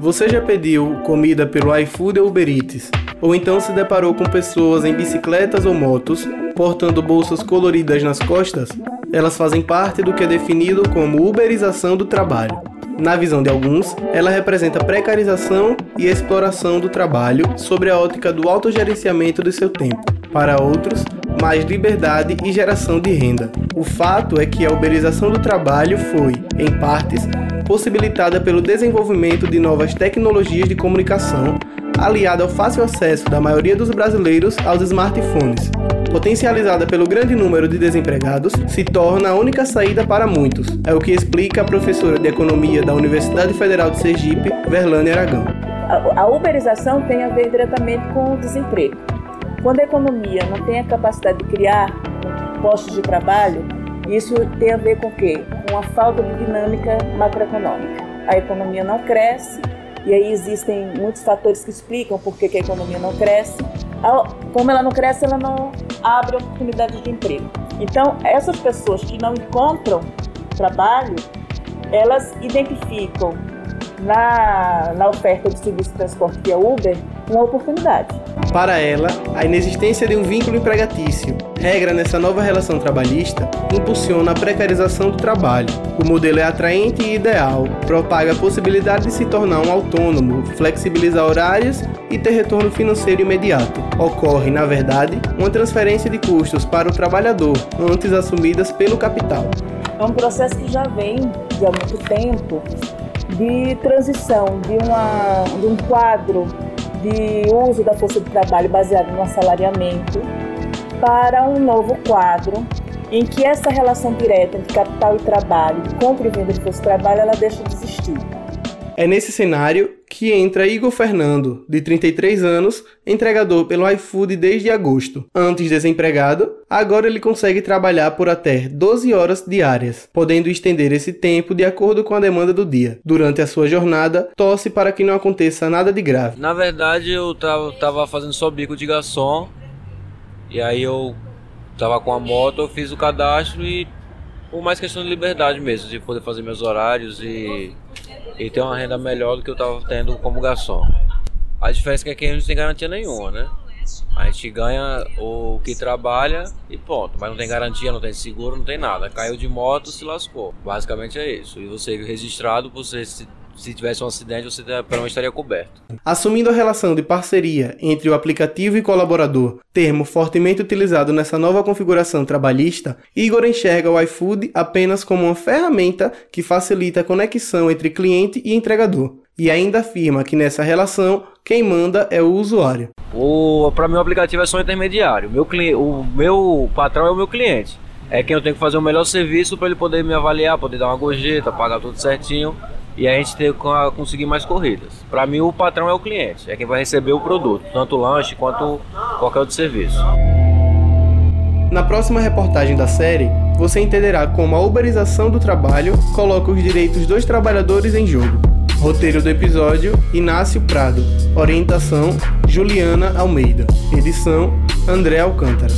Você já pediu comida pelo iFood ou Uber Eats? Ou então se deparou com pessoas em bicicletas ou motos portando bolsas coloridas nas costas? Elas fazem parte do que é definido como uberização do trabalho. Na visão de alguns, ela representa precarização e exploração do trabalho sobre a ótica do autogerenciamento do seu tempo. Para outros, mais liberdade e geração de renda. O fato é que a uberização do trabalho foi, em partes, possibilitada pelo desenvolvimento de novas tecnologias de comunicação, aliada ao fácil acesso da maioria dos brasileiros aos smartphones, potencializada pelo grande número de desempregados, se torna a única saída para muitos. É o que explica a professora de Economia da Universidade Federal de Sergipe, Verlane Aragão. A uberização tem a ver diretamente com o desemprego. Quando a economia não tem a capacidade de criar postos de trabalho, isso tem a ver com o quê? Com a falta de dinâmica macroeconômica. A economia não cresce, e aí existem muitos fatores que explicam por que a economia não cresce. Como ela não cresce, ela não abre oportunidades de emprego. Então, essas pessoas que não encontram trabalho, elas identificam na, na oferta de serviço de transporte via Uber uma oportunidade. Para ela, a inexistência de um vínculo empregatício, regra nessa nova relação trabalhista, impulsiona a precarização do trabalho. O modelo é atraente e ideal, propaga a possibilidade de se tornar um autônomo, flexibilizar horários e ter retorno financeiro imediato. Ocorre, na verdade, uma transferência de custos para o trabalhador, antes assumidas pelo capital. É um processo que já vem de há muito tempo de transição de, uma, de um quadro de uso da força de trabalho baseado no assalariamento para um novo quadro em que essa relação direta entre capital e trabalho, compra e venda de força de trabalho, ela deixa de existir. É nesse cenário que entra Igor Fernando, de 33 anos, entregador pelo iFood desde agosto. Antes desempregado, agora ele consegue trabalhar por até 12 horas diárias, podendo estender esse tempo de acordo com a demanda do dia. Durante a sua jornada, torce para que não aconteça nada de grave. Na verdade, eu tava fazendo só bico de garçom, e aí eu tava com a moto, eu fiz o cadastro e por mais questão de liberdade mesmo, de poder fazer meus horários e e ter uma renda melhor do que eu estava tendo como garçom. A diferença é que a gente não tem garantia nenhuma, né? A gente ganha o que trabalha e ponto. Mas não tem garantia, não tem seguro, não tem nada. Caiu de moto, se lascou. Basicamente é isso. E você registrado, você se se tivesse um acidente, você pelo menos estaria coberto. Assumindo a relação de parceria entre o aplicativo e colaborador, termo fortemente utilizado nessa nova configuração trabalhista, Igor enxerga o iFood apenas como uma ferramenta que facilita a conexão entre cliente e entregador. E ainda afirma que nessa relação quem manda é o usuário. O, para mim o aplicativo é só um intermediário. Meu, o meu patrão é o meu cliente. É quem eu tenho que fazer o melhor serviço para ele poder me avaliar, poder dar uma gorjeta, pagar tudo certinho e a gente ter conseguir mais corridas. Para mim, o patrão é o cliente, é quem vai receber o produto, tanto o lanche quanto qualquer outro serviço. Na próxima reportagem da série, você entenderá como a uberização do trabalho coloca os direitos dos trabalhadores em jogo. Roteiro do episódio: Inácio Prado. Orientação: Juliana Almeida. Edição: André Alcântara.